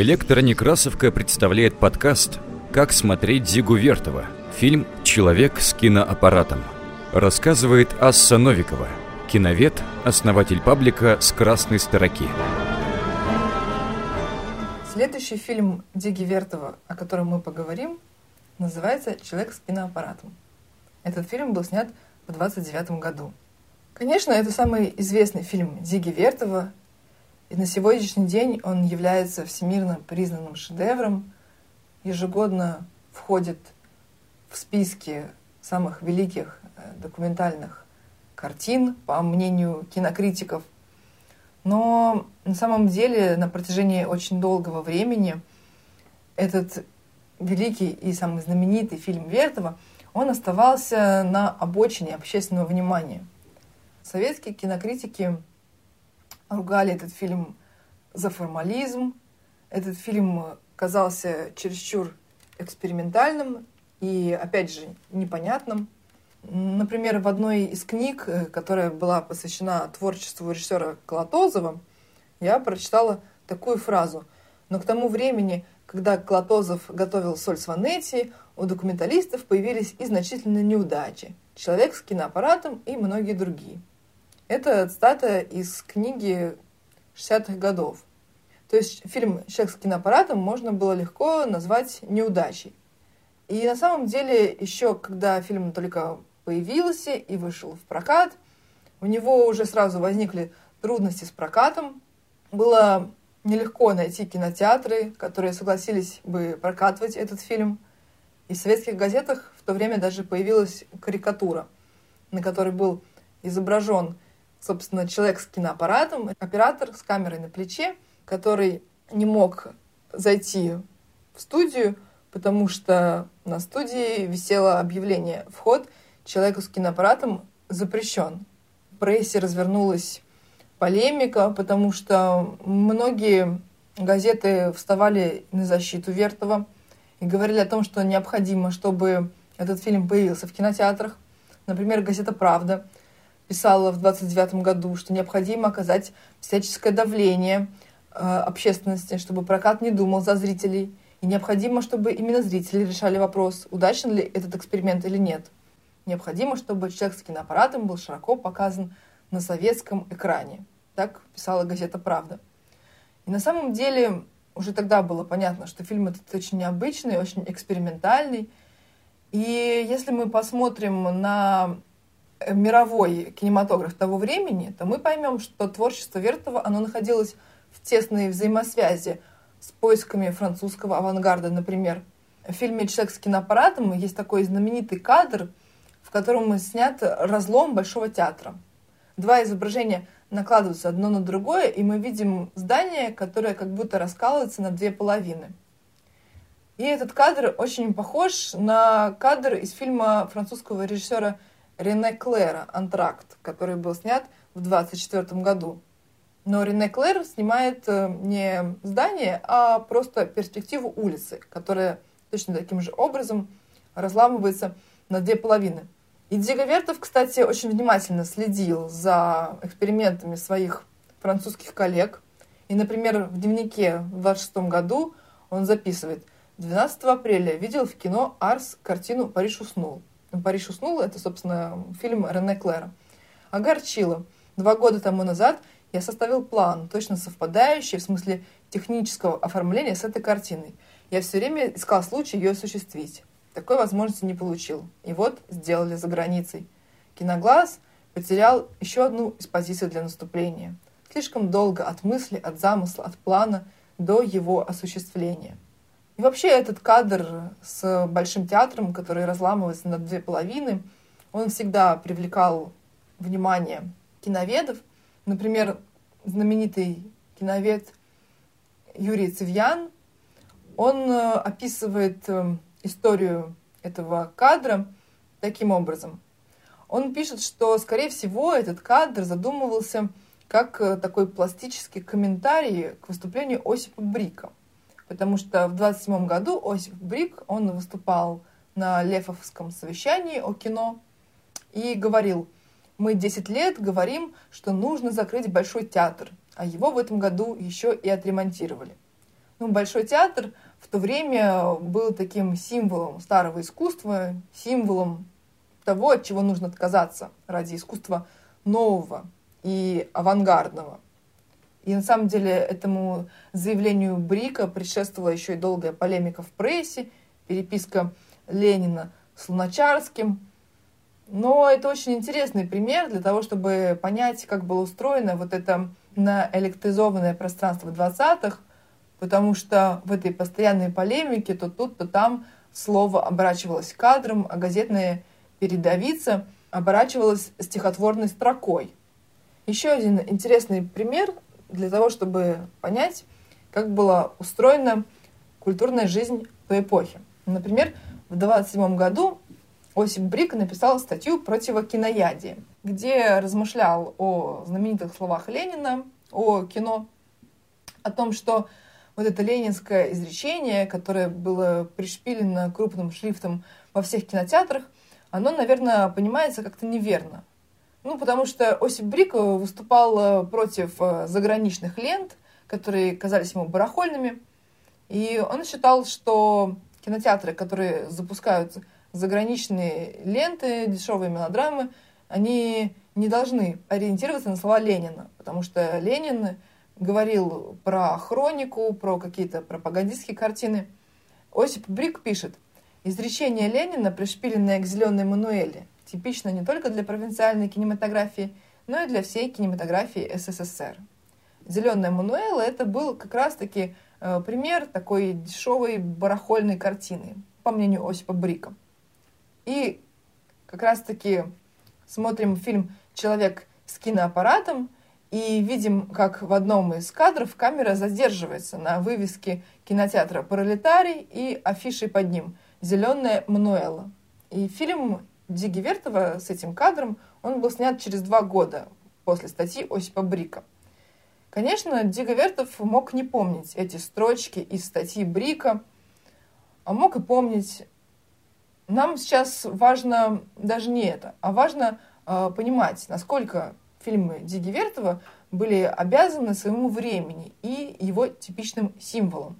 Электронекрасовка представляет подкаст «Как смотреть Зигу Вертова» Фильм «Человек с киноаппаратом». Рассказывает Асса Новикова, киновед, основатель паблика «С красной строки». Следующий фильм Диги Вертова, о котором мы поговорим, называется «Человек с киноаппаратом». Этот фильм был снят в 29 году. Конечно, это самый известный фильм Диги Вертова, и на сегодняшний день он является всемирно признанным шедевром, ежегодно входит в списки самых великих э, документальных картин, по мнению кинокритиков. Но на самом деле на протяжении очень долгого времени этот великий и самый знаменитый фильм Вертова, он оставался на обочине общественного внимания. Советские кинокритики ругали этот фильм за формализм. Этот фильм казался чересчур экспериментальным и, опять же, непонятным. Например, в одной из книг, э, которая была посвящена творчеству режиссера Колотозова, я прочитала такую фразу. Но к тому времени, когда Колотозов готовил «Соль с Ванетти», у документалистов появились и значительные неудачи. «Человек с киноаппаратом» и многие другие. Это цитата из книги 60-х годов. То есть фильм «Человек с киноаппаратом» можно было легко назвать неудачей. И на самом деле, еще когда фильм только появился и вышел в прокат, у него уже сразу возникли трудности с прокатом. Было нелегко найти кинотеатры, которые согласились бы прокатывать этот фильм. И в советских газетах в то время даже появилась карикатура, на которой был изображен собственно, человек с киноаппаратом, оператор с камерой на плече, который не мог зайти в студию, потому что на студии висело объявление «Вход человеку с киноаппаратом запрещен». В прессе развернулась полемика, потому что многие газеты вставали на защиту Вертова и говорили о том, что необходимо, чтобы этот фильм появился в кинотеатрах. Например, газета «Правда» писала в 29 году, что необходимо оказать всяческое давление э, общественности, чтобы прокат не думал за зрителей, и необходимо, чтобы именно зрители решали вопрос, удачен ли этот эксперимент или нет. Необходимо, чтобы человек с киноаппаратом был широко показан на советском экране. Так писала газета «Правда». И на самом деле уже тогда было понятно, что фильм этот очень необычный, очень экспериментальный. И если мы посмотрим на мировой кинематограф того времени, то мы поймем, что творчество Вертова, оно находилось в тесной взаимосвязи с поисками французского авангарда, например. В фильме «Человек с киноаппаратом» есть такой знаменитый кадр, в котором снят разлом Большого театра. Два изображения накладываются одно на другое, и мы видим здание, которое как будто раскалывается на две половины. И этот кадр очень похож на кадр из фильма французского режиссера Рене Клэра «Антракт», который был снят в 1924 году. Но Рене Клэр снимает э, не здание, а просто перспективу улицы, которая точно таким же образом разламывается на две половины. И Диго Вертов, кстати, очень внимательно следил за экспериментами своих французских коллег. И, например, в дневнике в 26 году он записывает 12 апреля видел в кино «Арс» картину «Париж уснул». «Париж уснул» — это, собственно, фильм Рене Клэра. Огорчило. Два года тому назад я составил план, точно совпадающий в смысле технического оформления с этой картиной. Я все время искал случай ее осуществить. Такой возможности не получил. И вот сделали за границей. Киноглаз потерял еще одну из позиций для наступления. Слишком долго от мысли, от замысла, от плана до его осуществления – и вообще этот кадр с Большим театром, который разламывается на две половины, он всегда привлекал внимание киноведов. Например, знаменитый киновед Юрий Цивьян, он э, описывает э, историю этого кадра таким образом. Он пишет, что, скорее всего, этот кадр задумывался как э, такой пластический комментарий к выступлению Осипа Брика потому что в 27 году Осип Брик, он выступал на Лефовском совещании о кино и говорил, мы 10 лет говорим, что нужно закрыть Большой театр, а его в этом году еще и отремонтировали. Ну, Большой театр в то время был таким символом старого искусства, символом того, от чего нужно отказаться ради искусства нового и авангардного. И на самом деле этому заявлению Брика предшествовала еще и долгая полемика в прессе, переписка Ленина с Луначарским. Но это очень интересный пример для того, чтобы понять, как было устроено вот это наэлектризованное пространство 20-х, потому что в этой постоянной полемике то тут, то там слово оборачивалось кадром, а газетная передовица оборачивалась стихотворной строкой. Еще один интересный пример для того, чтобы понять, как была устроена культурная жизнь той эпохи. Например, в 27 году Осип Брик написал статью «Противокиноядие», где размышлял о знаменитых словах Ленина, о кино, о том, что вот это ленинское изречение, которое было пришпилено крупным шрифтом во всех кинотеатрах, оно, наверное, понимается как-то неверно. Ну, потому что Осип Брик выступал против э, заграничных лент, которые казались ему барахольными, и он считал, что кинотеатры, которые запускают заграничные ленты, дешевые мелодрамы, они не должны ориентироваться на слова Ленина, потому что Ленин говорил про хронику, про какие-то пропагандистские картины. Осип Брик пишет, изречение Ленина, пришпиленное к зеленой мануэле, типично не только для провинциальной кинематографии, но и для всей кинематографии СССР. Зеленая мануэла это был как раз-таки э, пример такой дешевой барахольной картины, по мнению Осипа Брика. И как раз-таки смотрим фильм «Человек с киноаппаратом», и видим, как в одном из кадров камера задерживается на вывеске кинотеатра «Пролетарий» и афишей под ним «Зеленая Мануэла». И фильм Диги Вертова с этим кадром, он был снят через два года после статьи Осипа Брика. Конечно, Дига Вертов мог не помнить эти строчки из статьи Брика, а мог и помнить. Нам сейчас важно даже не это, а важно э, понимать, насколько фильмы Диги Вертова были обязаны своему времени и его типичным символам.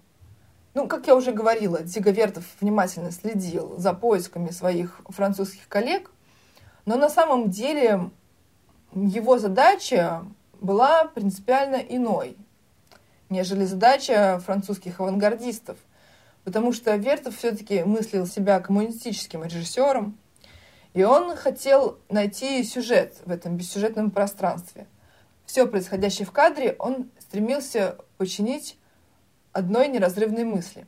Ну, как я уже говорила, Дига Вертов внимательно следил за поисками своих французских коллег, но на самом деле его задача была принципиально иной, нежели задача французских авангардистов, потому что Вертов все-таки мыслил себя коммунистическим режиссером, и он хотел найти сюжет в этом бессюжетном пространстве. Все происходящее в кадре он стремился починить одной неразрывной мысли.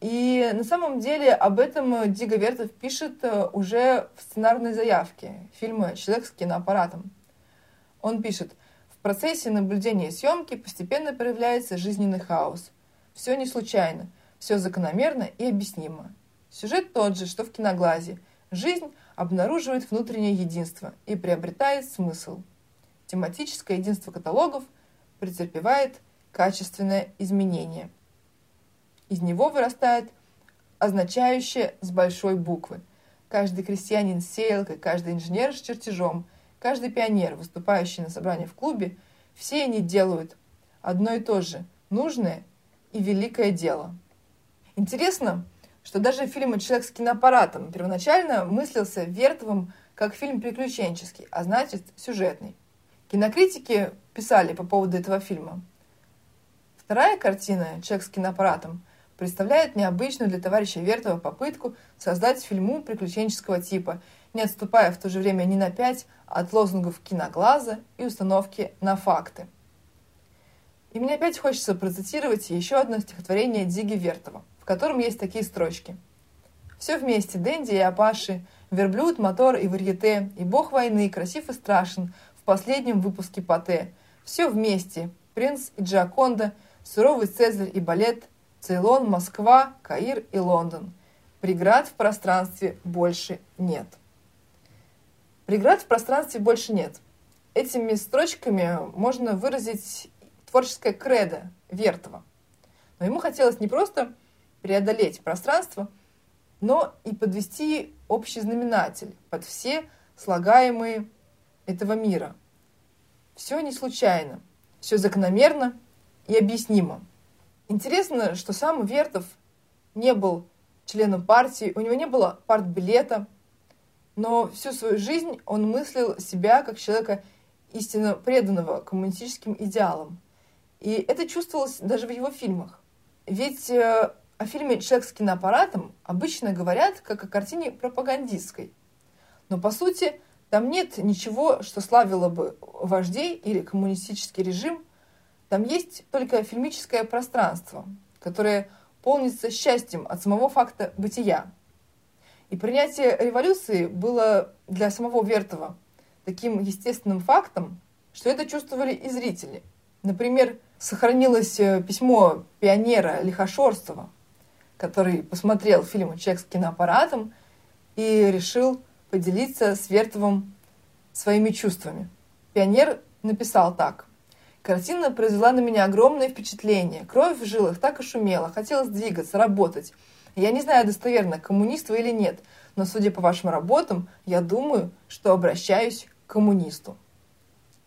И на самом деле об этом Дига Вертов пишет э, уже в сценарной заявке фильма «Человек с киноаппаратом». Он пишет, в процессе наблюдения и съемки постепенно проявляется жизненный хаос. Все не случайно, все закономерно и объяснимо. Сюжет тот же, что в киноглазе – Жизнь обнаруживает внутреннее единство и приобретает смысл. Тематическое единство каталогов претерпевает качественное изменение. Из него вырастает означающее с большой буквы. Каждый крестьянин с сеялкой, каждый инженер с чертежом, каждый пионер, выступающий на собрании в клубе, все они делают одно и то же, нужное и великое дело. Интересно, что даже фильм «Человек с киноаппаратом» первоначально мыслился Вертовым как фильм приключенческий, а значит сюжетный. Кинокритики писали по поводу этого фильма. Вторая картина «Человек с киноаппаратом» представляет необычную для товарища Вертова попытку создать фильму приключенческого типа, не отступая в то же время ни на пять от лозунгов киноглаза и установки на факты. И мне опять хочется процитировать еще одно стихотворение Диги Вертова котором есть такие строчки. Все вместе, Дэнди и Апаши, верблюд, мотор и варьете, и бог войны, красив и страшен, в последнем выпуске Пате. Все вместе, принц и Джаконда, суровый Цезарь и балет, Цейлон, Москва, Каир и Лондон. Преград в пространстве больше нет. Преград в пространстве больше нет. Этими строчками можно выразить творческое кредо Вертова. Но ему хотелось не просто преодолеть пространство, но и подвести общий знаменатель под все слагаемые этого мира. Все не случайно, все закономерно и объяснимо. Интересно, что сам Вертов не был членом партии, у него не было партбилета, но всю свою жизнь он мыслил себя как человека истинно преданного коммунистическим идеалам. И это чувствовалось даже в его фильмах. Ведь э, о фильме «Человек с киноаппаратом» обычно говорят как о картине пропагандистской. Но по сути там нет ничего, что славило бы вождей или коммунистический режим. Там есть только фильмическое пространство, которое полнится счастьем от самого факта бытия. И принятие революции было для самого Вертова таким естественным фактом, что это чувствовали и зрители. Например, сохранилось э, письмо пионера Лихошорстова, который посмотрел фильм «Человек с киноаппаратом» и решил поделиться с Вертовым своими чувствами. Пионер написал так. Картина произвела на меня огромное впечатление. Кровь в жилах так и шумела, хотелось двигаться, работать. Я не знаю достоверно, коммунист вы или нет, но судя по вашим работам, я думаю, что обращаюсь к коммунисту.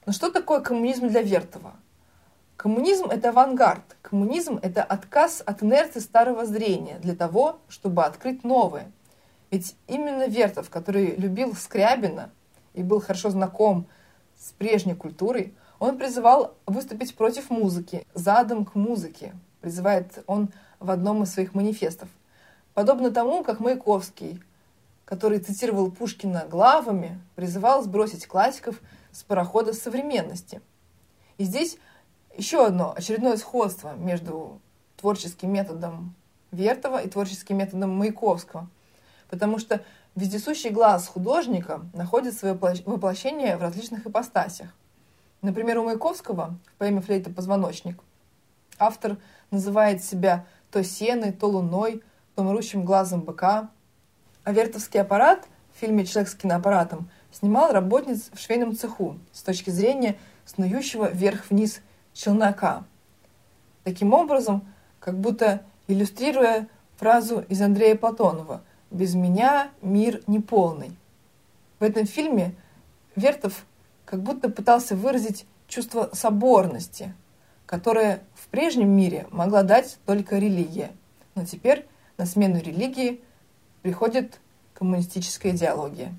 Но что такое коммунизм для Вертова? Коммунизм – это авангард. Коммунизм – это отказ от инерции старого зрения для того, чтобы открыть новое. Ведь именно Вертов, который любил Скрябина и был хорошо знаком с прежней культурой, он призывал выступить против музыки, задом к музыке, призывает он в одном из своих манифестов. Подобно тому, как Маяковский, который цитировал Пушкина главами, призывал сбросить классиков с парохода современности. И здесь еще одно очередное сходство между творческим методом Вертова и творческим методом Маяковского. Потому что вездесущий глаз художника находит свое воплощение в различных ипостасях. Например, у Маяковского в поэме «Флейта позвоночник» автор называет себя то сеной, то луной, то мрущим глазом быка. А вертовский аппарат в фильме «Человек с киноаппаратом» снимал работниц в швейном цеху с точки зрения снующего вверх-вниз – челнока. Таким образом, как будто иллюстрируя фразу из Андрея Платонова «Без меня мир неполный». В этом фильме Вертов как будто пытался выразить чувство соборности, которое в прежнем мире могла дать только религия. Но теперь на смену религии приходит коммунистическая идеология.